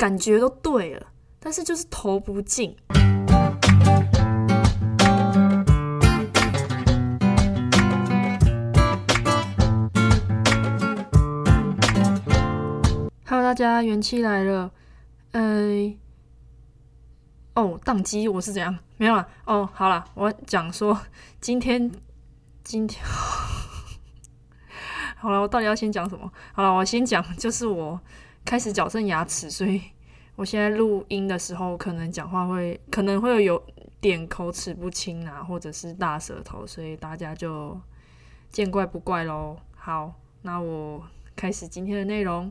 感觉都对了，但是就是投不进。Hello，大家元气来了。呃，哦，宕机，我是怎样？没有了。哦，好了，我讲说今天，今天。好了，我到底要先讲什么？好了，我先讲，就是我开始矫正牙齿，所以 我现在录音的时候，可能讲话会可能会有点口齿不清啊，或者是大舌头，所以大家就见怪不怪喽。好，那我开始今天的内容。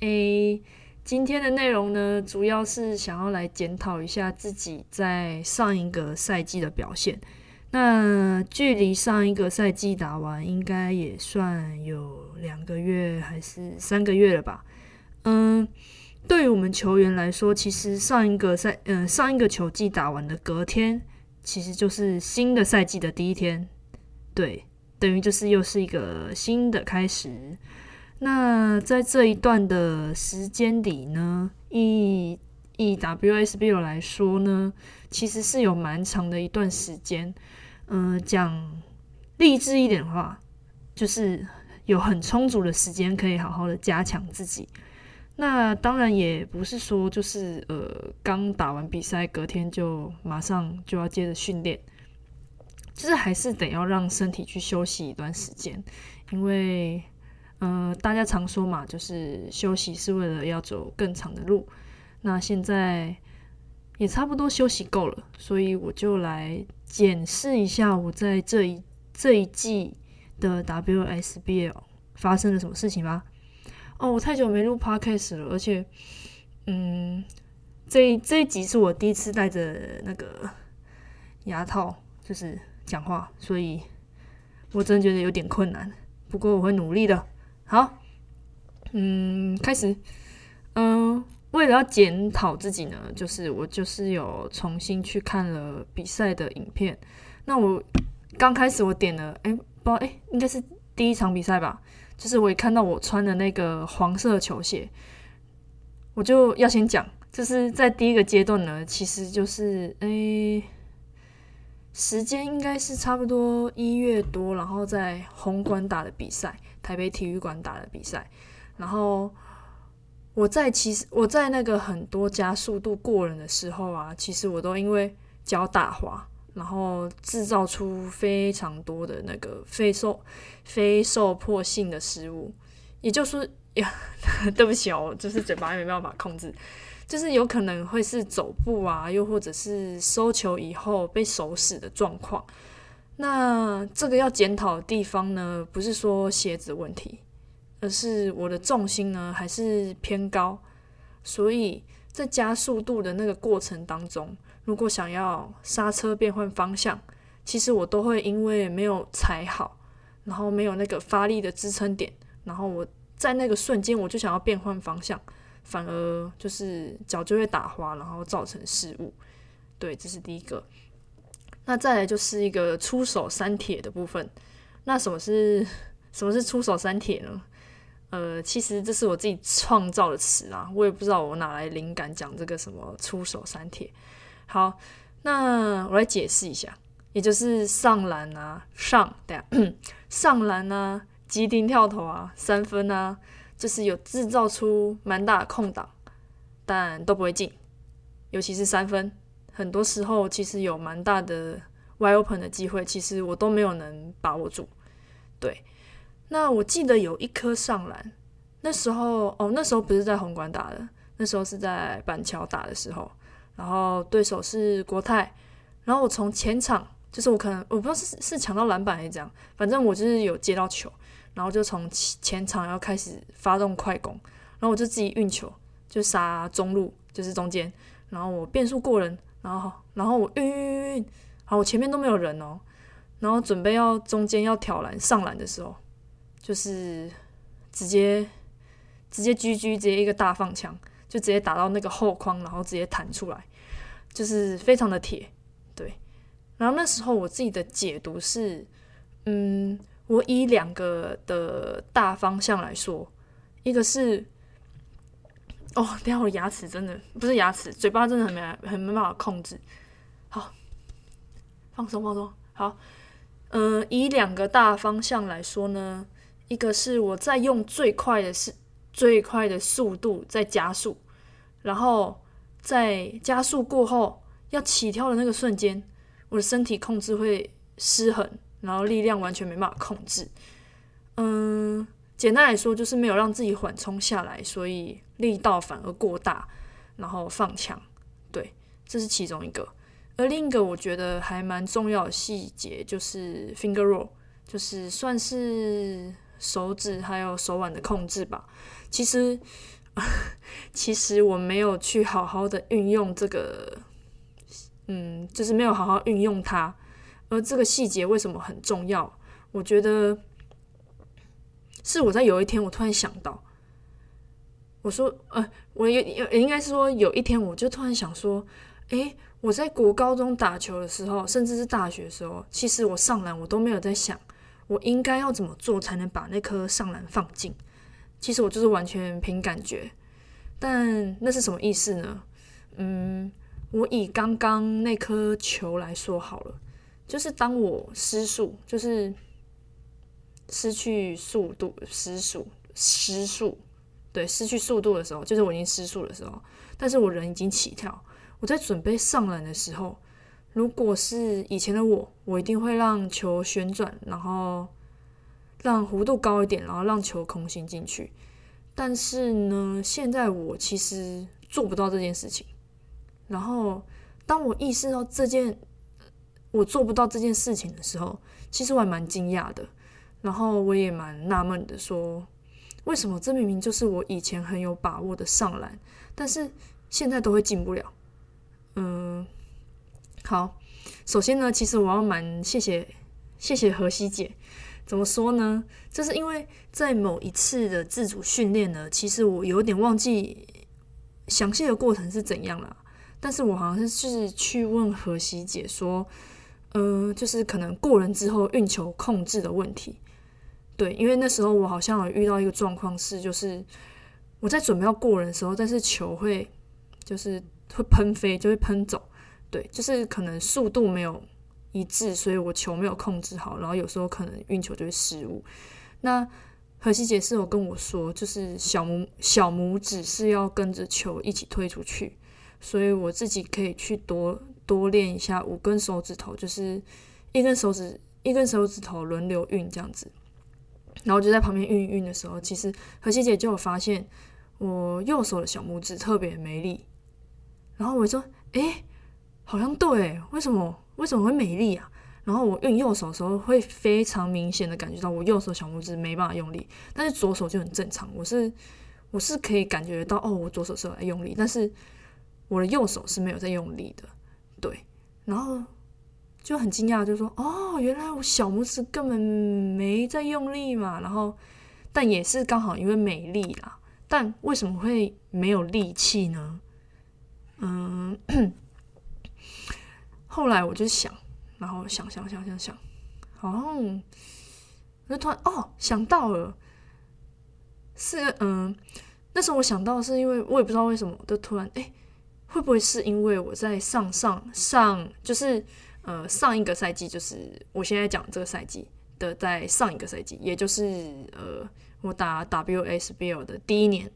诶，今天的内容呢，主要是想要来检讨一下自己在上一个赛季的表现。那距离上一个赛季打完，应该也算有两个月还是三个月了吧？嗯，对于我们球员来说，其实上一个赛，嗯，上一个球季打完的隔天，其实就是新的赛季的第一天，对，等于就是又是一个新的开始。那在这一段的时间里呢，以以 WSBL 来说呢，其实是有蛮长的一段时间。嗯，讲励志一点的话，就是有很充足的时间可以好好的加强自己。那当然也不是说就是呃刚打完比赛隔天就马上就要接着训练，就是还是得要让身体去休息一段时间。因为呃大家常说嘛，就是休息是为了要走更长的路。那现在也差不多休息够了，所以我就来。检视一下我在这一这一季的 WSBL 发生了什么事情吧。哦，我太久没录 Podcast 了，而且，嗯，这这一集是我第一次戴着那个牙套，就是讲话，所以我真的觉得有点困难。不过我会努力的。好，嗯，开始，嗯。为了要检讨自己呢，就是我就是有重新去看了比赛的影片。那我刚开始我点了，哎，不知道，哎，应该是第一场比赛吧。就是我也看到我穿的那个黄色球鞋，我就要先讲，就是在第一个阶段呢，其实就是，哎，时间应该是差不多一月多，然后在红馆打的比赛，台北体育馆打的比赛，然后。我在其实我在那个很多加速度过人的时候啊，其实我都因为脚打滑，然后制造出非常多的那个非受非受迫性的失误，也就是呀，对不起哦，就是嘴巴没办法控制，就是有可能会是走步啊，又或者是收球以后被手死的状况。那这个要检讨的地方呢，不是说鞋子问题。而是我的重心呢还是偏高，所以在加速度的那个过程当中，如果想要刹车变换方向，其实我都会因为没有踩好，然后没有那个发力的支撑点，然后我在那个瞬间我就想要变换方向，反而就是脚就会打滑，然后造成失误。对，这是第一个。那再来就是一个出手三铁的部分。那什么是 什么是出手三铁呢？呃，其实这是我自己创造的词啊，我也不知道我哪来灵感讲这个什么出手三铁。好，那我来解释一下，也就是上篮啊，上对啊，上篮啊，急停跳投啊，三分啊，就是有制造出蛮大的空档，但都不会进，尤其是三分，很多时候其实有蛮大的 wide open 的机会，其实我都没有能把握住，对。那我记得有一颗上篮，那时候哦，那时候不是在红馆打的，那时候是在板桥打的时候，然后对手是国泰，然后我从前场，就是我可能我不知道是是抢到篮板还是怎样，反正我就是有接到球，然后就从前场要开始发动快攻，然后我就自己运球，就杀中路，就是中间，然后我变速过人，然后然后我运运运运，好，我前面都没有人哦，然后准备要中间要挑篮上篮的时候。就是直接直接狙狙，直接一个大放枪，就直接打到那个后框，然后直接弹出来，就是非常的铁，对。然后那时候我自己的解读是，嗯，我以两个的大方向来说，一个是哦，等下我牙齿真的不是牙齿，嘴巴真的很没很没办法控制。好，放松放松。好，嗯，以两个大方向来说呢，一个是我在用最快的是最快的速度在加速，然后在加速过后要起跳的那个瞬间，我的身体控制会失衡，然后力量完全没办法控制。嗯。简单来说，就是没有让自己缓冲下来，所以力道反而过大，然后放枪。对，这是其中一个。而另一个我觉得还蛮重要的细节，就是 finger roll，就是算是手指还有手腕的控制吧。其实，其实我没有去好好的运用这个，嗯，就是没有好好运用它。而这个细节为什么很重要？我觉得。是我在有一天，我突然想到，我说，呃，我有应该是说，有一天我就突然想说，诶，我在国高中打球的时候，甚至是大学的时候，其实我上篮我都没有在想，我应该要怎么做才能把那颗上篮放进。其实我就是完全凭感觉。但那是什么意思呢？嗯，我以刚刚那颗球来说好了，就是当我失速，就是。失去速度，失速，失速，对，失去速度的时候，就是我已经失速的时候，但是我人已经起跳。我在准备上篮的时候，如果是以前的我，我一定会让球旋转，然后让弧度高一点，然后让球空心进去。但是呢，现在我其实做不到这件事情。然后，当我意识到这件我做不到这件事情的时候，其实我还蛮惊讶的。然后我也蛮纳闷的，说为什么这明明就是我以前很有把握的上篮，但是现在都会进不了。嗯，好，首先呢，其实我要蛮谢谢谢谢何西姐，怎么说呢？就是因为在某一次的自主训练呢，其实我有点忘记详细的过程是怎样了，但是我好像是去问何西姐说，嗯，就是可能过人之后运球控制的问题。对，因为那时候我好像有遇到一个状况是，就是我在准备要过人的时候，但是球会就是会喷飞，就会喷走。对，就是可能速度没有一致，所以我球没有控制好，然后有时候可能运球就会失误。那何西杰是有跟我说，就是小拇小拇指是要跟着球一起推出去，所以我自己可以去多多练一下五根手指头，就是一根手指一根手指头轮流运这样子。然后就在旁边运运的时候，其实何西姐就有发现我右手的小拇指特别没力。然后我说：“诶，好像对，为什么为什么会没力啊？”然后我用右手的时候，会非常明显的感觉到我右手小拇指没办法用力，但是左手就很正常。我是我是可以感觉到哦，我左手是在用力，但是我的右手是没有在用力的。对，然后。就很惊讶，就说：“哦，原来我小拇指根本没在用力嘛。”然后，但也是刚好因为没力啦。但为什么会没有力气呢？嗯，后来我就想，然后想想想想想，好像就突然哦想到了，是嗯，那时候我想到是因为我也不知道为什么，就突然哎，会不会是因为我在上上上就是。呃，上一个赛季就是我现在讲这个赛季的，在上一个赛季，也就是呃，我打 WSBL 的第一年，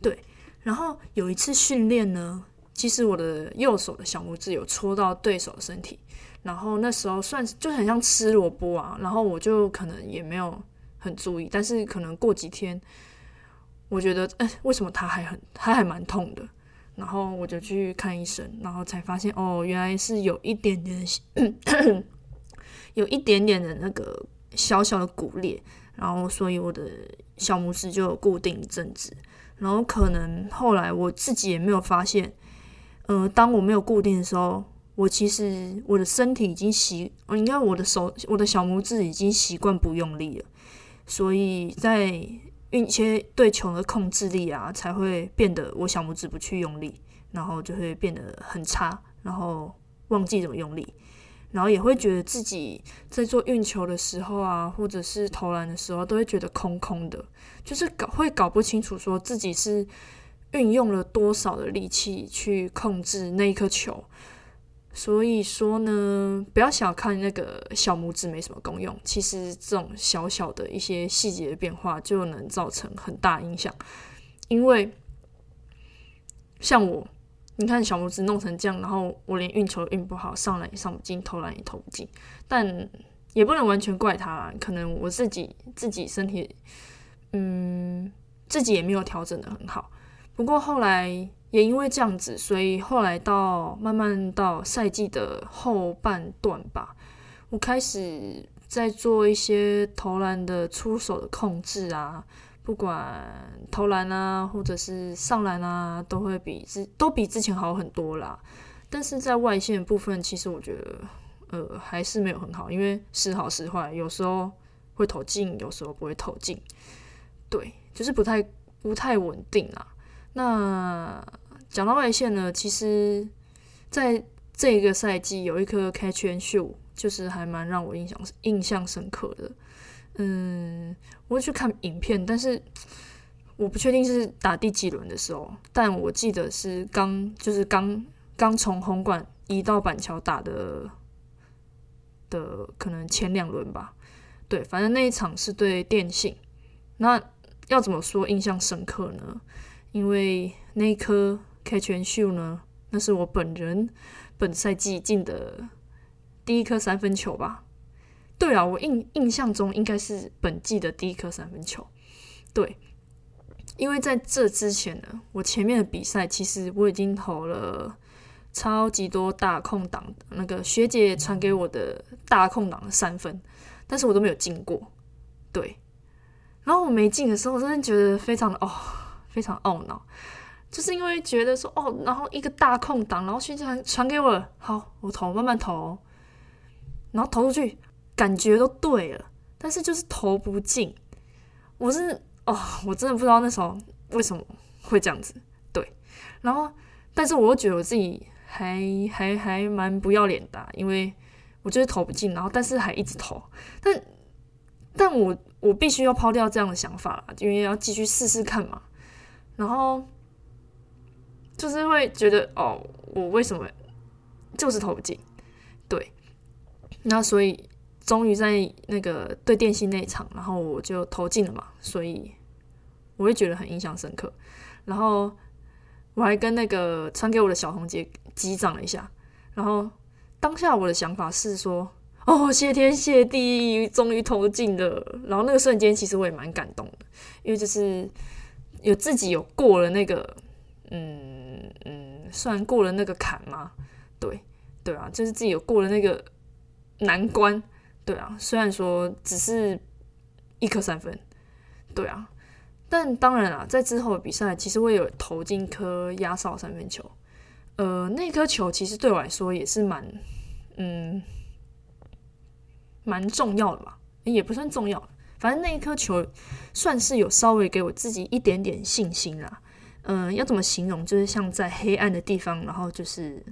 对。然后有一次训练呢，其实我的右手的小拇指有戳到对手的身体，然后那时候算就很像吃萝卜啊，然后我就可能也没有很注意，但是可能过几天，我觉得，哎，为什么他还很，他还蛮痛的。然后我就去看医生，然后才发现哦，原来是有一点点，有一点点的那个小小的骨裂，然后所以我的小拇指就有固定一阵子，然后可能后来我自己也没有发现，呃，当我没有固定的时候，我其实我的身体已经习，应该我的手我的小拇指已经习惯不用力了，所以在。运切对球的控制力啊，才会变得我小拇指不去用力，然后就会变得很差，然后忘记怎么用力，然后也会觉得自己在做运球的时候啊，或者是投篮的时候，都会觉得空空的，就是搞会搞不清楚说自己是运用了多少的力气去控制那一颗球。所以说呢，不要小看那个小拇指没什么功用，其实这种小小的一些细节的变化就能造成很大影响。因为像我，你看小拇指弄成这样，然后我连运球运不好，上篮也上不进，投篮也投不进，但也不能完全怪他，可能我自己自己身体，嗯，自己也没有调整的很好。不过后来。也因为这样子，所以后来到慢慢到赛季的后半段吧，我开始在做一些投篮的出手的控制啊，不管投篮啊，或者是上篮啊，都会比之都比之前好很多啦。但是在外线部分，其实我觉得呃还是没有很好，因为时好时坏，有时候会投进，有时候不会投进，对，就是不太不太稳定啊。那讲到外线呢，其实在这个赛季有一颗 catch and shoot，就是还蛮让我印象印象深刻的。嗯，我会去看影片，但是我不确定是打第几轮的时候，但我记得是刚就是刚刚从红馆移到板桥打的的可能前两轮吧。对，反正那一场是对电信。那要怎么说印象深刻呢？因为那一颗。catch and shoot 呢？那是我本人本赛季进的第一颗三分球吧？对啊，我印印象中应该是本季的第一颗三分球。对，因为在这之前呢，我前面的比赛其实我已经投了超级多大空档，那个学姐传给我的大空档的三分，但是我都没有进过。对，然后我没进的时候，我真的觉得非常的哦，非常懊恼。就是因为觉得说哦，然后一个大空档，然后宣传传给我，好，我投，慢慢投，然后投出去，感觉都对了，但是就是投不进。我是哦，我真的不知道那时候为什么会这样子，对。然后，但是我又觉得我自己还还还蛮不要脸的，因为我就是投不进，然后但是还一直投，但但我我必须要抛掉这样的想法了，因为要继续试试看嘛，然后。就是会觉得哦，我为什么就是投不进？对，那所以终于在那个对电信那一场，然后我就投进了嘛，所以我会觉得很印象深刻。然后我还跟那个传给我的小红姐击掌了一下。然后当下我的想法是说，哦，谢天谢地，终于投进了。然后那个瞬间，其实我也蛮感动的，因为就是有自己有过了那个。嗯嗯，算过了那个坎吗？对对啊，就是自己有过了那个难关。对啊，虽然说只是一颗三分，对啊，但当然啊，在之后的比赛，其实我有投进一颗压哨三分球。呃，那颗球其实对我来说也是蛮嗯蛮重要的嘛，也不算重要，反正那一颗球算是有稍微给我自己一点点信心啦。嗯，要怎么形容？就是像在黑暗的地方，然后就是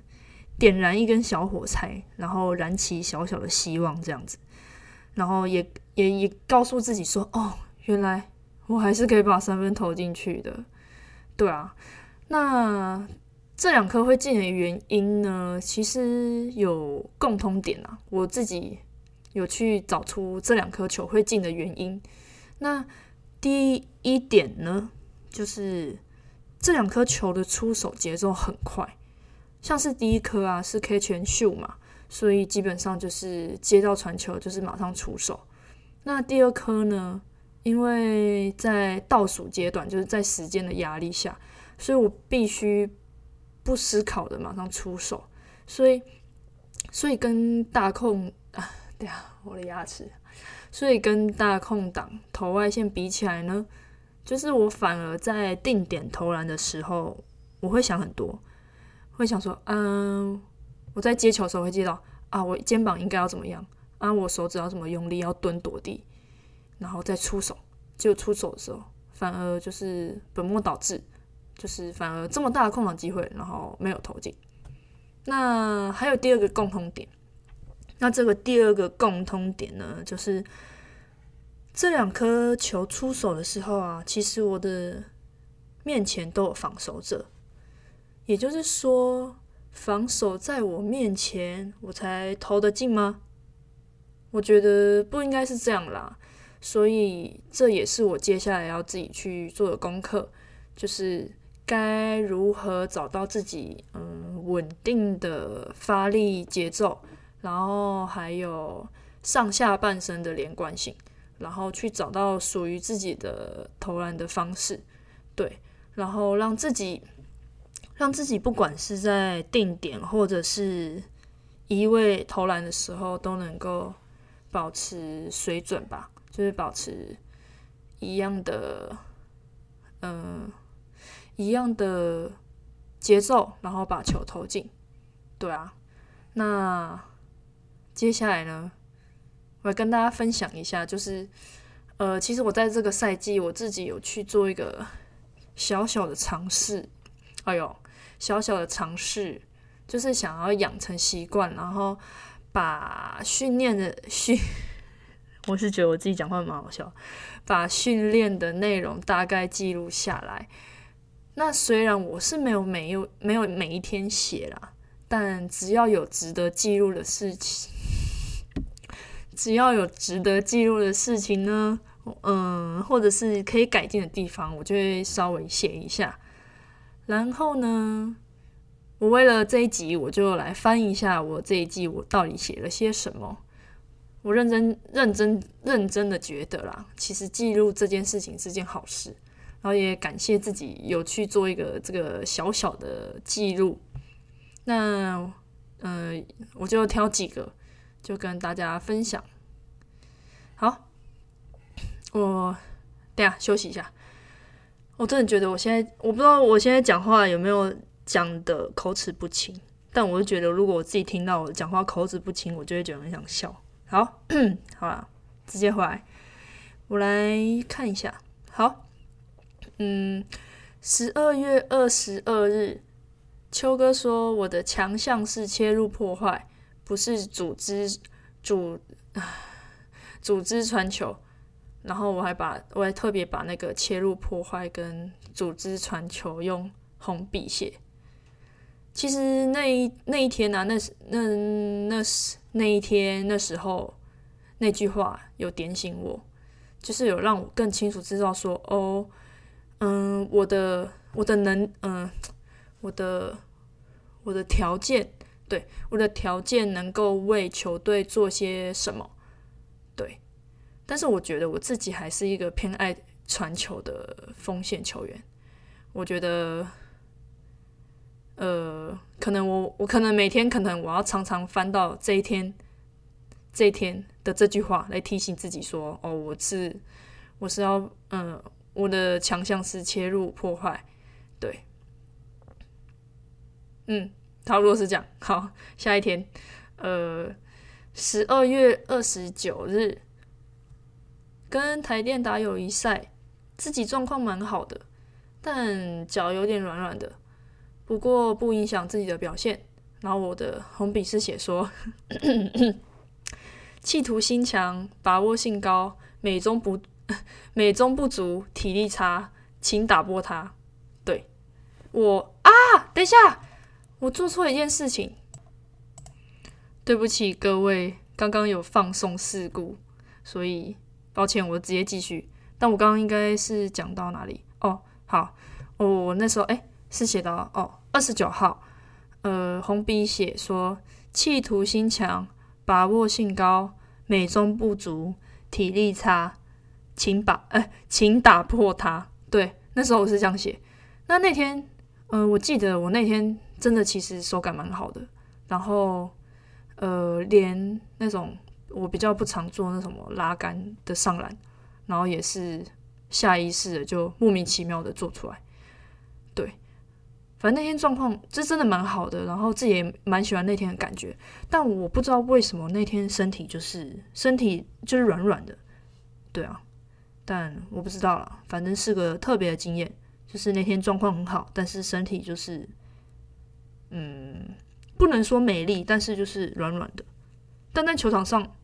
点燃一根小火柴，然后燃起小小的希望这样子，然后也也也告诉自己说：“哦，原来我还是可以把三分投进去的。”对啊，那这两颗会进的原因呢，其实有共通点啊。我自己有去找出这两颗球会进的原因。那第一点呢，就是。这两颗球的出手节奏很快，像是第一颗啊是 catch and shoot 嘛，所以基本上就是接到传球就是马上出手。那第二颗呢，因为在倒数阶段，就是在时间的压力下，所以我必须不思考的马上出手。所以，所以跟大控，对啊，我的牙齿，所以跟大空档投外线比起来呢？就是我反而在定点投篮的时候，我会想很多，会想说，嗯，我在接球的时候会接到啊，我肩膀应该要怎么样啊，我手指要怎么用力，要蹲躲地，然后再出手。就出手的时候，反而就是本末倒置，就是反而这么大的空档机会，然后没有投进。那还有第二个共通点，那这个第二个共通点呢，就是。这两颗球出手的时候啊，其实我的面前都有防守者，也就是说，防守在我面前，我才投得进吗？我觉得不应该是这样啦。所以这也是我接下来要自己去做的功课，就是该如何找到自己嗯稳定的发力节奏，然后还有上下半身的连贯性，然后去找到属于自己的投篮的方式，对，然后让自己让自己不管是在定点或者是一位投篮的时候都能够保持水准吧。就是保持一样的，嗯，一样的节奏，然后把球投进。对啊，那接下来呢，我来跟大家分享一下，就是呃，其实我在这个赛季，我自己有去做一个小小的尝试。哎呦，小小的尝试，就是想要养成习惯，然后把训练的训。我是觉得我自己讲话蛮好笑，把训练的内容大概记录下来。那虽然我是没有每有没有每一天写啦，但只要有值得记录的事情，只要有值得记录的事情呢，嗯，或者是可以改进的地方，我就会稍微写一下。然后呢，我为了这一集，我就来翻一下我这一季我到底写了些什么。我认真、认真、认真的觉得啦，其实记录这件事情是件好事，然后也感谢自己有去做一个这个小小的记录。那，嗯，我就挑几个，就跟大家分享。好，我等下休息一下。我真的觉得我现在，我不知道我现在讲话有没有讲的口齿不清，但我就觉得，如果我自己听到我讲话口齿不清，我就会觉得很想笑。好，好了，直接回来。我来看一下。好，嗯，十二月二十二日，秋哥说我的强项是切入破坏，不是组织组组织传球。然后我还把我还特别把那个切入破坏跟组织传球用红笔写。其实那一那一天呢，那是那那是。那一天那时候那句话有点醒我，就是有让我更清楚知道说哦，嗯，我的我的能嗯，我的我的条件，对我的条件能够为球队做些什么，对，但是我觉得我自己还是一个偏爱传球的锋线球员，我觉得。呃，可能我我可能每天可能我要常常翻到这一天这一天的这句话来提醒自己说，哦，我是我是要嗯，我的强项是切入破坏，对，嗯，差不多是这样。好，下一天，呃，十二月二十九日跟台电打友谊赛，自己状况蛮好的，但脚有点软软的。不过不影响自己的表现。然后我的红笔是写说：企图心强，把握性高，美中不 美中不足，体力差，请打破它。对我啊，等一下，我做错一件事情，对不起各位，刚刚有放送事故，所以抱歉，我直接继续。但我刚刚应该是讲到哪里？哦，好，我那时候哎。是写到哦，二十九号，呃，红笔写说，企图心强，把握性高，美中不足，体力差，请把，哎，请打破它。对，那时候我是这样写。那那天，呃，我记得我那天真的其实手感蛮好的，然后，呃，连那种我比较不常做那什么拉杆的上篮，然后也是下意识的就莫名其妙的做出来，对。反正那天状况这真的蛮好的，然后自己也蛮喜欢那天的感觉。但我不知道为什么那天身体就是身体就是软软的，对啊。但我不知道了，反正是个特别的经验，就是那天状况很好，但是身体就是嗯，不能说美丽，但是就是软软的。但在球场上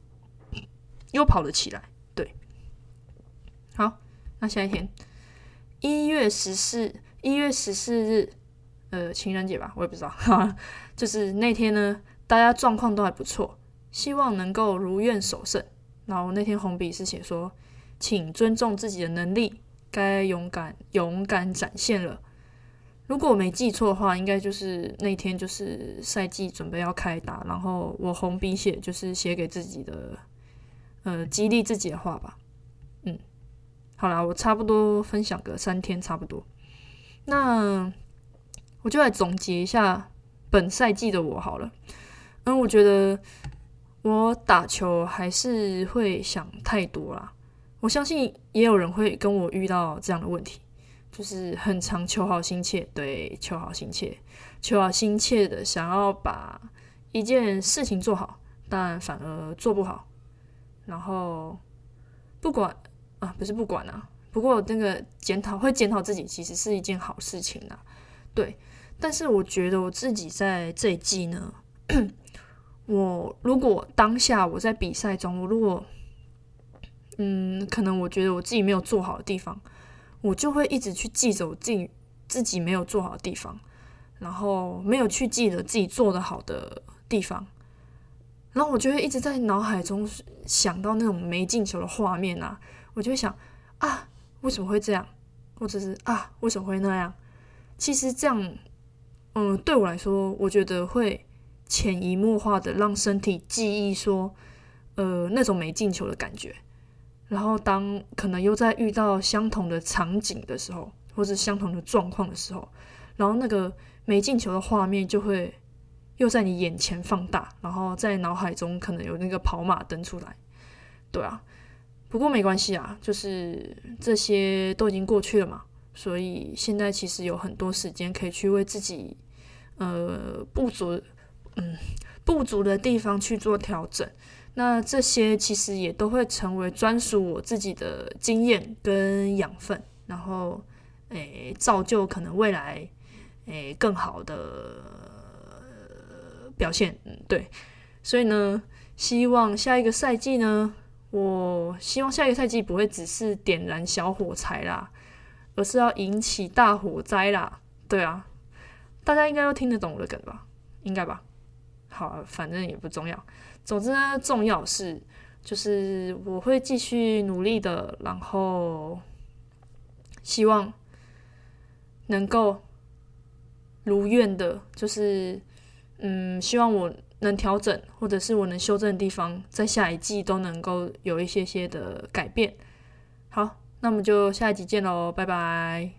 又跑了起来，对。好，那下一天一月十四。一月十四日，呃，情人节吧，我也不知道哈，就是那天呢，大家状况都还不错，希望能够如愿守胜。然后那天红笔是写说，请尊重自己的能力，该勇敢勇敢展现了。如果我没记错的话，应该就是那天就是赛季准备要开打，然后我红笔写就是写给自己的，呃，激励自己的话吧。嗯，好啦，我差不多分享个三天差不多。那我就来总结一下本赛季的我好了。嗯，我觉得我打球还是会想太多啦。我相信也有人会跟我遇到这样的问题，就是很常求好心切，对，求好心切，求好心切的想要把一件事情做好，但反而做不好。然后不管啊，不是不管啊。不过，那个检讨会检讨自己，其实是一件好事情啊。对，但是我觉得我自己在这一季呢，我如果当下我在比赛中，我如果嗯，可能我觉得我自己没有做好的地方，我就会一直去记着我自己自己没有做好的地方，然后没有去记得自己做的好的地方，然后我就会一直在脑海中想到那种没进球的画面啊，我就会想啊。为什么会这样，或者是啊，为什么会那样？其实这样，嗯，对我来说，我觉得会潜移默化的让身体记忆说，呃，那种没进球的感觉。然后当可能又在遇到相同的场景的时候，或者相同的状况的时候，然后那个没进球的画面就会又在你眼前放大，然后在脑海中可能有那个跑马灯出来。对啊。不过没关系啊，就是这些都已经过去了嘛，所以现在其实有很多时间可以去为自己呃不足嗯不足的地方去做调整。那这些其实也都会成为专属我自己的经验跟养分，然后诶造就可能未来诶更好的表现。嗯，对，所以呢，希望下一个赛季呢。我希望下一个赛季不会只是点燃小火柴啦，而是要引起大火灾啦。对啊，大家应该都听得懂我的梗吧？应该吧？好，反正也不重要。总之呢，重要是就是我会继续努力的，然后希望能够如愿的，就是嗯，希望我。能调整，或者是我能修正的地方，在下一季都能够有一些些的改变。好，那我们就下一集见喽，拜拜。